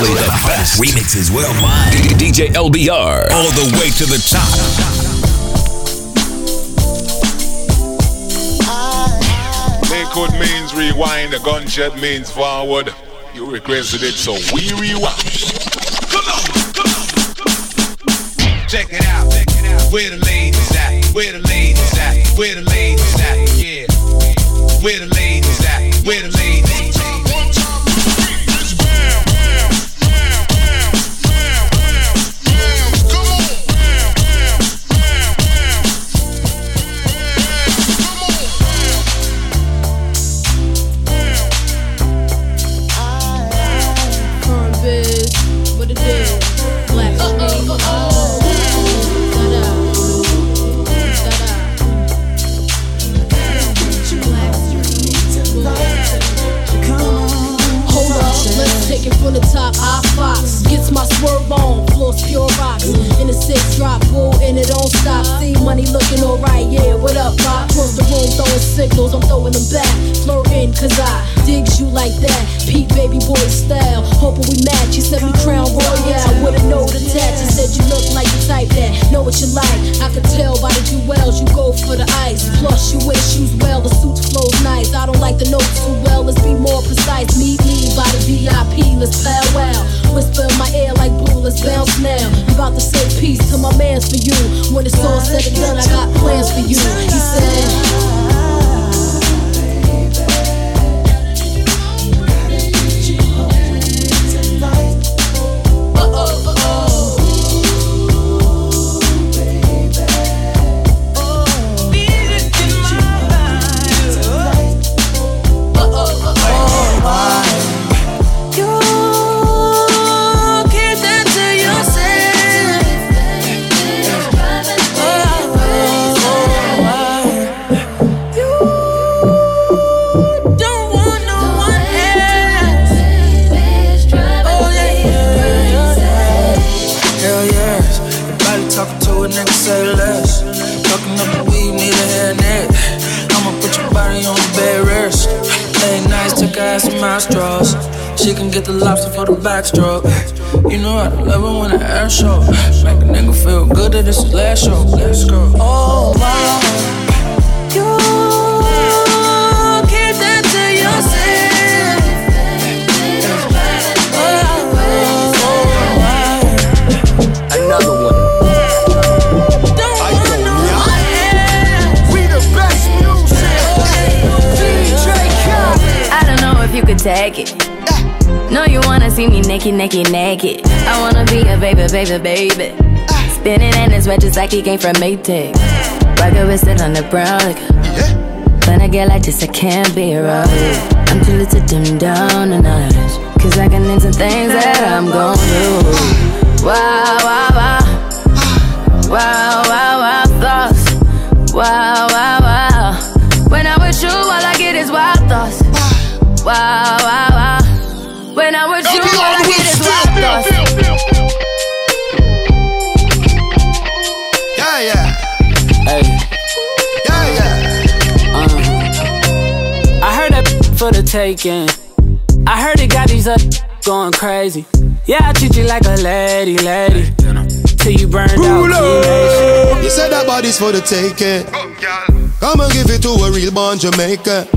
Only the best remixes worldwide. DJ LBR. All the way to the top. Liquid means rewind, the gunshot means forward. You requested it, so we rewind. Come on, come on. Check it out, check it out. Where the ladies at? Where the ladies at? Where the ladies at? Yeah. Where the ladies drop bull and it don't stop. See money looking alright, yeah, what up, Pop? Cross the room, throwing signals, I'm throwing them back. Flirting, cause I digs you like that. Pete, baby boy style, hoping we match. You sent me Crown Royal with a note attached. You said you look like the type that know what you like. I could tell by the jewels you go for the ice. Plus, you wear shoes well, the suit flows nice. I don't like the notes too well, let's be more precise. Meet me by the VIP, let's powwow. Whisper in my ear like blue, let's bounce now. I'm about to say peace to my mans for you. When it's all said and done, I got plans for you. He said. Uh. naked, naked. Naked. I wanna be a baby, baby, baby. Uh. Spinning in his red just like he came from Maytag. Rocket with it on the brown. Like, when I get like this, I can't be around I'm too little to dim down the notch. Cause I can into things that I'm gon' do. Wow, wow, wow. Uh. Wow, wow, wow, thoughts. Wow, wow. For the taking. I heard it got these up going crazy. Yeah, I treat you like a lady, lady. Till you burned out. You said that body's for the taking. Come and give it to a real born Jamaican.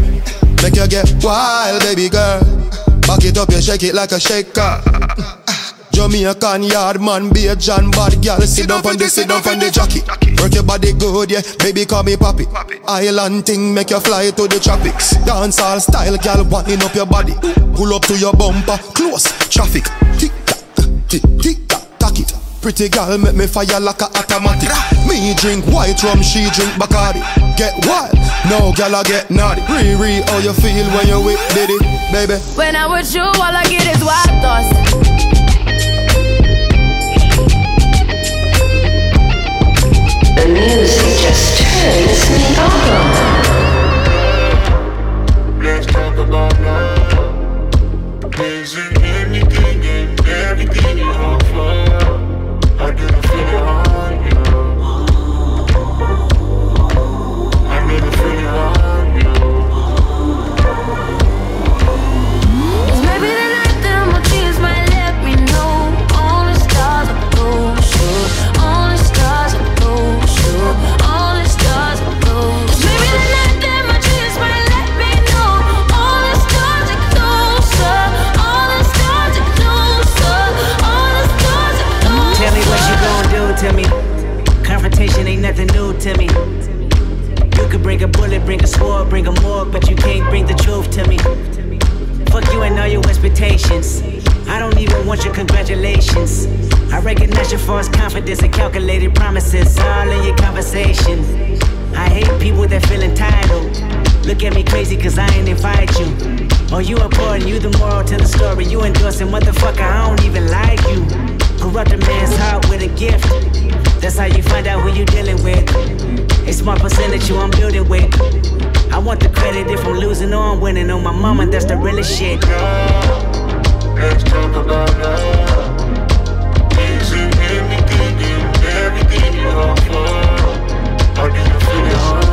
Make you get wild, baby girl. Back it up, you shake it like a shaker. Jamaican yard man, be a John bad girl. Sit down on the, sit down on the jockey. Work your body good, yeah. Baby, call me papi. Island thing, make you fly to the tropics. Dance all style, girl, winding up your body. Pull up to your bumper, close traffic. Tick tock, tick tick tock, tack it. Pretty girl, make me fire like a automatic. Me drink white rum, she drink Bacardi. Get wild, no girl, I get naughty. Riri, how you feel when you with Diddy, baby? When I'm with you, all I get is wild thoughts. The music just turns me on. Let's talk about love. Is it anything and everything you? I didn't you dealing with. It's my percentage you I'm building with. I want the credit if I'm losing or I'm winning. On oh, my mama, that's the realest shit. Now, let's talk about love. Things and everything and everything you are for. How do you feel it?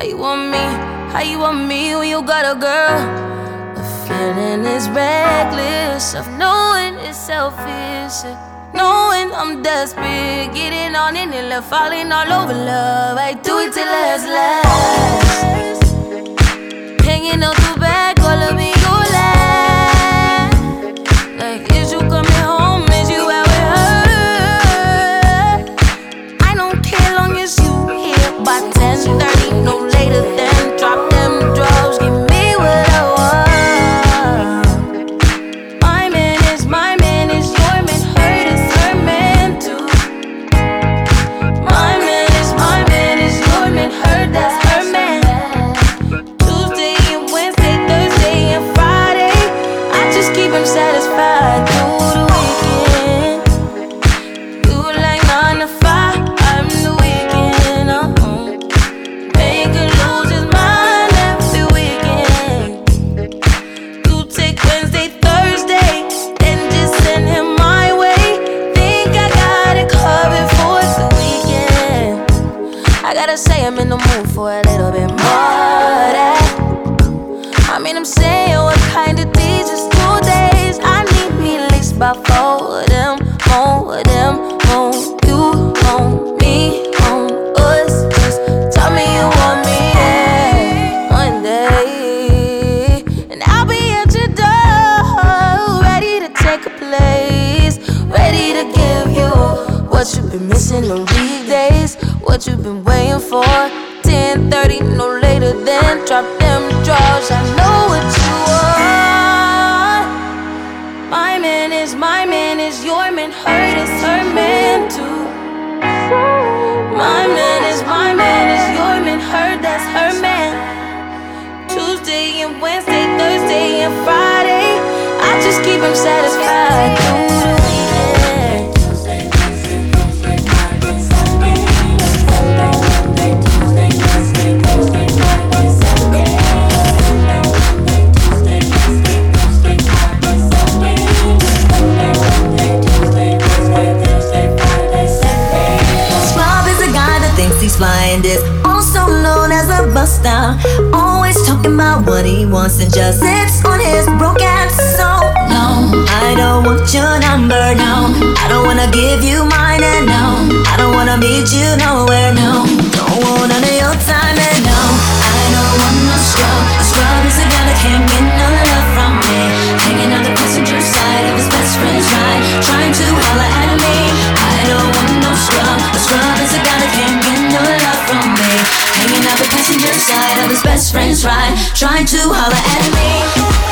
How you want me? How you want me when you got a girl? The feeling is reckless of knowing it's selfish. Knowing I'm desperate, getting on in and falling all over love. I do it till last last. Hanging out the back, all me, your laugh. Like, is you coming home? Is you out with her? I don't care long as you here, bartender no later than wants and just sits on his broke ass. So no, I don't want your number. No, I don't wanna give you mine. And no, I don't wanna meet you. No, is right. Try to holler at me.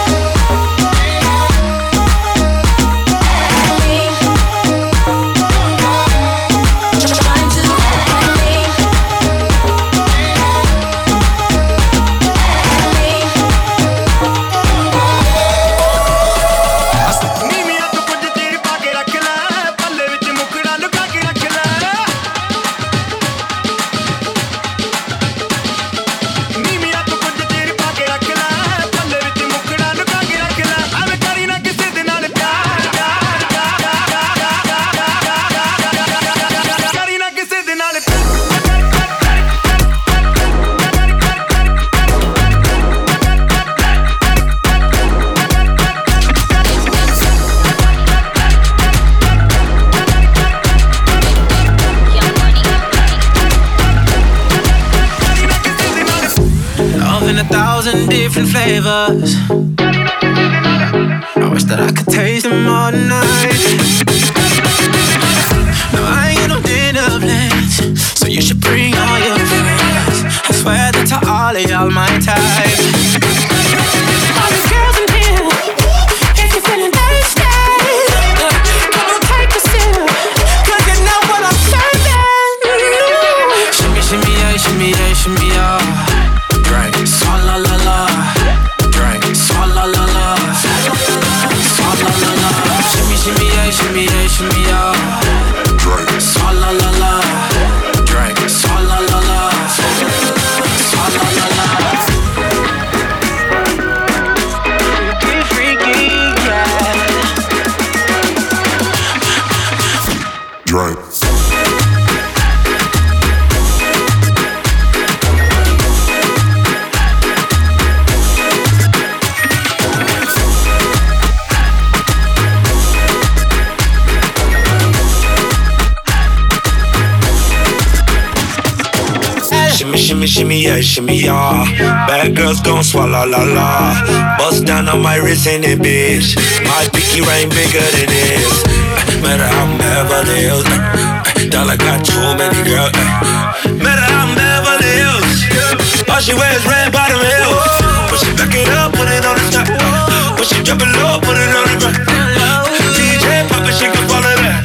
Shimmy, yeah, shimmy, yeah. Bad girls gon' swallow la la. Bust down on my wrist in it, bitch. My pinky ring bigger than this. Uh, Matter I'm Beverly Hills. uh, uh, Dollar got too many girls. uh. Matter how I'm Beverly Hills. All she wears red bottom heels. When she back it up, put it on the top. uh, When she drop it low, put it on the ground. DJ pop it, she can follow that.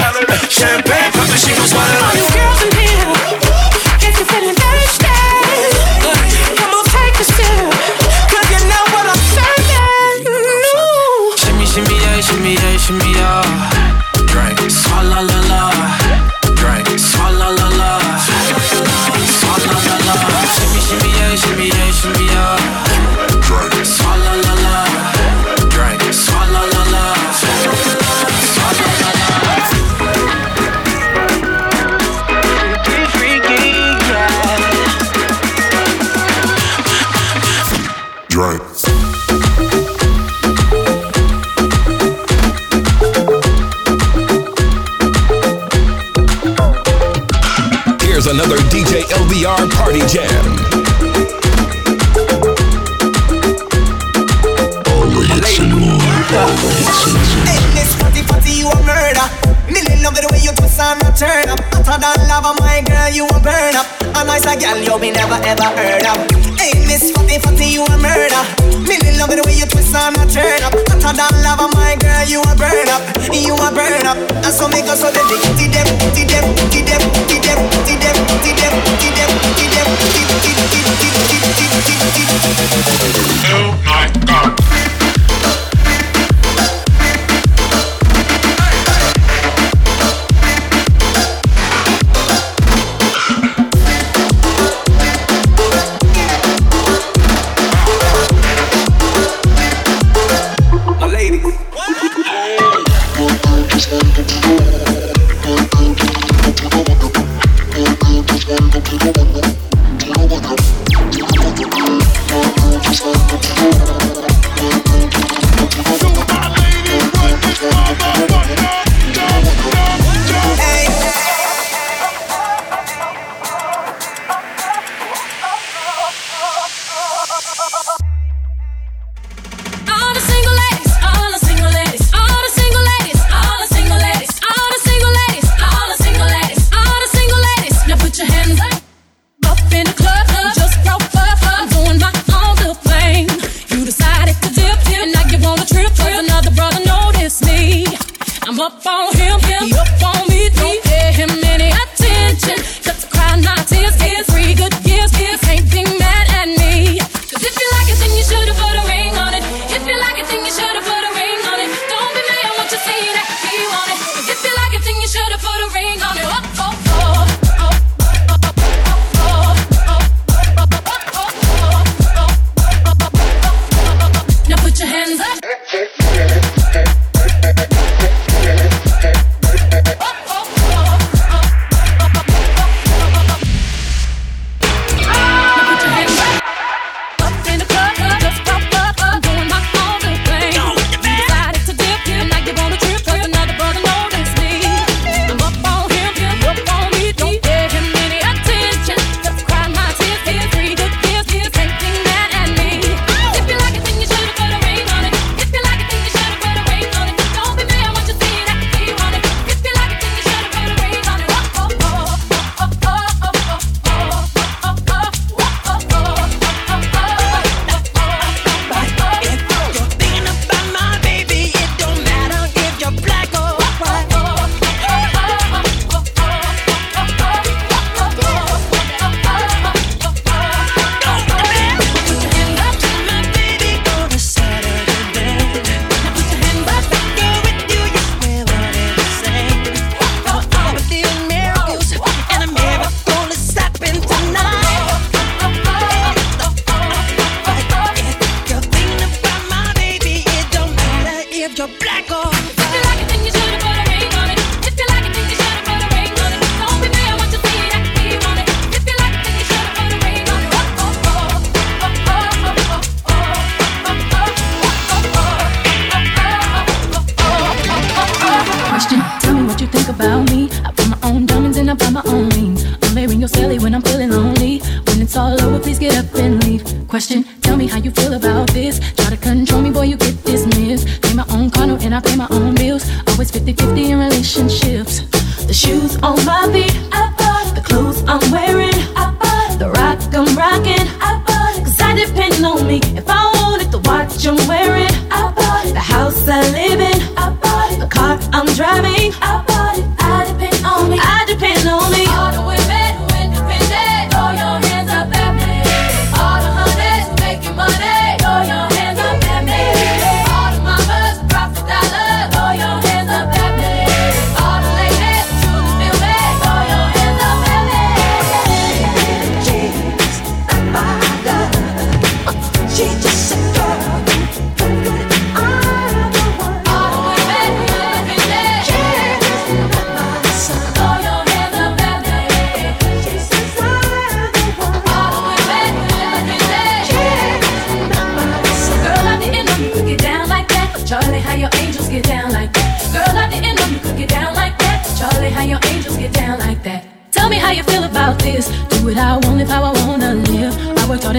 Champagne pop it, she gon' swallow that. Drink. Here's another DJ LBR Party Jam. Hey, this fatty fatty, you a murder. Million love it the way you twist and a turn up. Hotter than lava, my girl, you a burn up. A nice a gal you be never ever heard of. Hey, Miss Fatty Fatty, you a murder. Million love it the way you twist and a turn up. Hotter than lava, my girl, you a burn up. You a burn up. And so make us so let dem, kitty dem, kitty dem, kitty dem, kitty dem, kitty kitty kitty kitty kitty kitty kitty. Oh my God.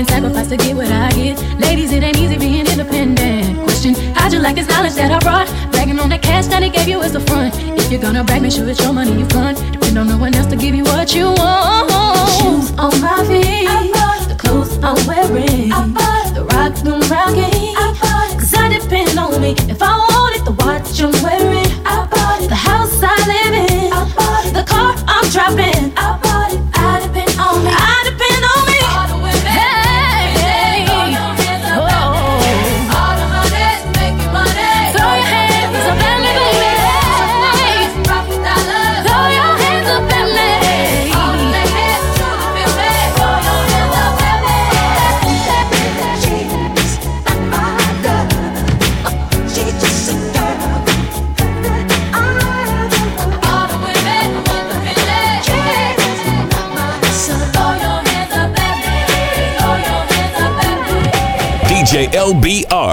been sacrificed to get what I get. Ladies, it ain't easy being independent. Question, how'd you like this knowledge that I brought? Bragging on the cash that it gave you is a front. If you're gonna brag, make sure it's your money you front. Depend on no one else to give you what you want. The Shoes on my feet, I bought the clothes I'm wearing, I bought the rock I'm rocking, I bought cause I depend on me. If I want it, the watch I'm wearing, I bought it, the house I live in, I bought it, the car I'm driving, I J L B R.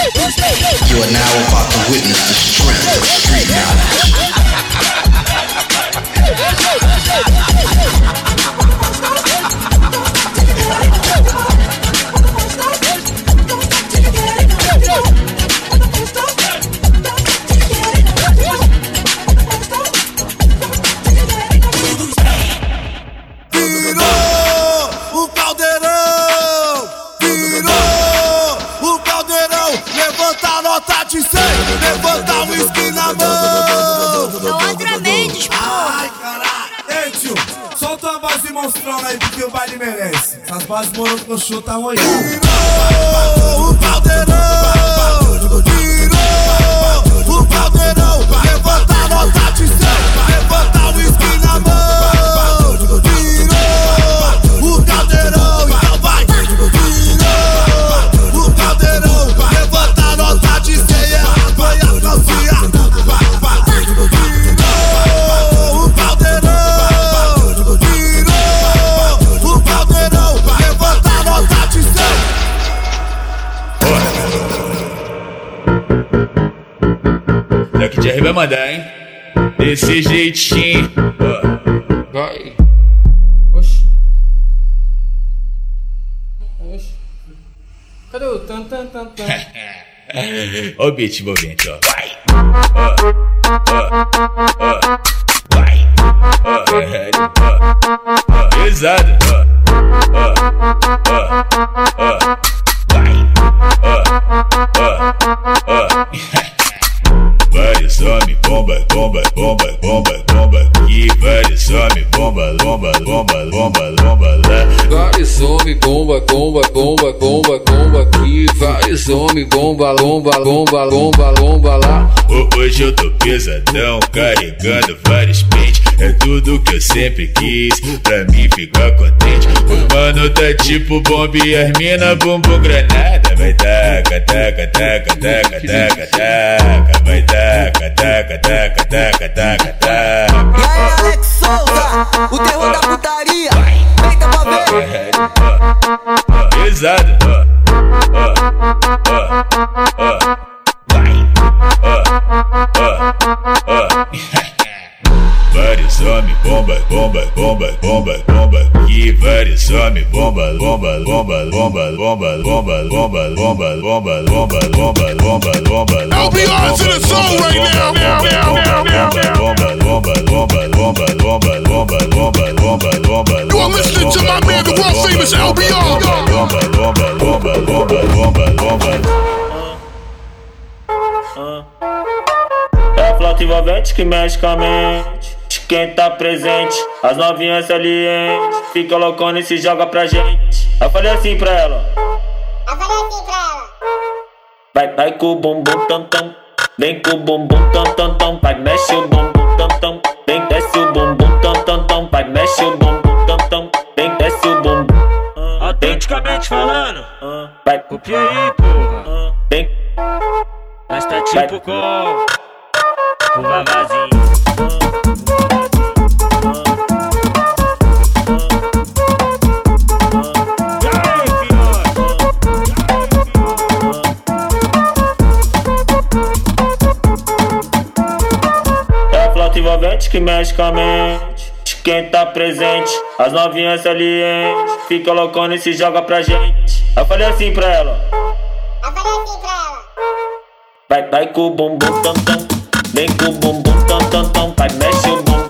You are now about to witness the strength of street knowledge. Faz moro pro chuta, oi. O pau desse jeitinho. Vai. Oxi. Oxi. Cadê o tan tan tan tan? Ó o beat envolvente, ó. Vai. Ó, ó, ó. Vai. Ó, ó, ó. Pesado. Ó, ó, ó. some, bomba, bomba, bomba, bomba, bomba aqui. Vai, some, bomba, bomba, bomba, bomba, bomba lá. Hoje eu tô pesadão, carregando vários pentes. É tudo que eu sempre quis, pra mim ficar contente. O mano tá tipo bomba e as mina bumbum granada. Vai taca, taca, taca, taca, taca, taca. Vai taca, taca, taca, taca, taca, taca. E aí, Alex Souza, o terror da putaria. pra ver. Pesado. Vários homens, bomba, bomba, bomba, bomba, bomba. E vários homens, bomba, bomba, bomba, bomba, bomba, bomba, bomba, bomba, bomba, bomba, bomba, bomba, bomba. I'll be on to the soul right now, now, now, now, now, now. Bomba, bomba, bomba, bomba, bomba, bomba, bomba, bomba, bomba. You are listening. Pois é, o Bion. Lomba, lomba, lomba, lomba, lomba, lomba. É a flauta envolvente que mexe com a mente. Quem tá presente, as novinhas salientes. Fica loucona e se joga pra gente. Eu falei assim pra ela. Eu falei assim pra ela. Vai, vai com o bumbum tam tam. Vem com o bumbum tam tam tam. Vai, mexe o bumbum tam tam. Vem, desce o bumbum tam tam tam. Vai, mexe o bumbum. politicamente falando. Ah. Vai copia aí, porra. Ah. Vem. mas tá tipo com uma vavazinho. É envolvente que mexe com a mente. Quem tá presente, as novinhas ali, hein? Fica loucona e se joga pra gente. Eu falei assim pra ela. Eu falei assim pra ela. Vai, vai com o bumbum tam tam. Vem com o bumbum tam tam tam. Vai, mexe o bumbum.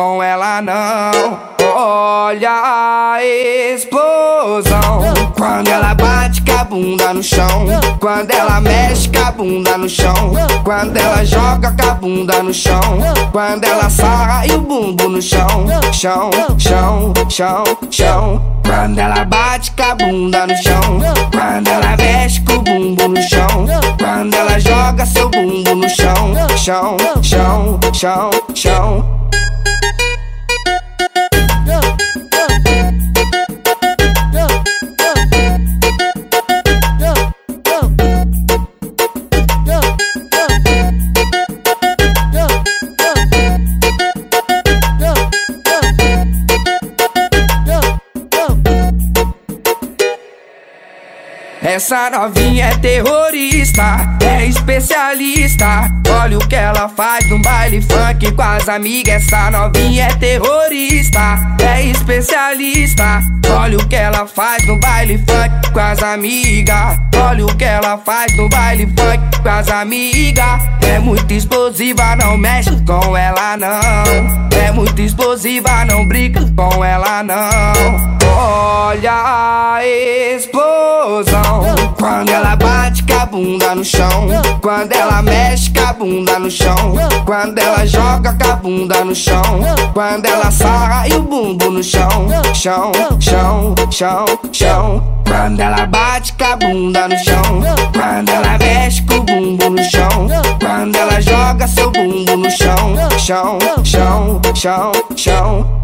com ela não. Olha a explosão quando ela bate com a bunda no chão. Quando ela mexe com a bunda no chão. Quando ela joga com a bunda no chão. Quando ela e o bumbo no chão. Chão, chão, chão, chão. Quando ela bate com a bunda no chão. Quando ela mexe com o bumbo no chão. Quando ela joga seu bumbo no chão. Chão, chão, chão, chão. Essa novinha é terrorista, é especialista. Olha o que ela faz no baile funk com as amigas. Essa novinha é terrorista, é especialista. Olha o que ela faz no baile funk com as amigas. Olha o que ela faz no baile funk com as amigas. É muito explosiva, não mexe com ela não. É muito explosiva, não brinca com ela não. Olha a explosão quando ela bate com a bunda no chão. Quando ela mexe com a bunda no chão. Quando ela joga com a bunda no chão. Quando ela sarra e o bumbo no chão. Chão, chão, chão, chão. Quando ela bate com a bunda no chão. Quando ela mexe com o bumbo no chão. Quando ela joga seu bumbo no chão. Chão, chão, chão, chão.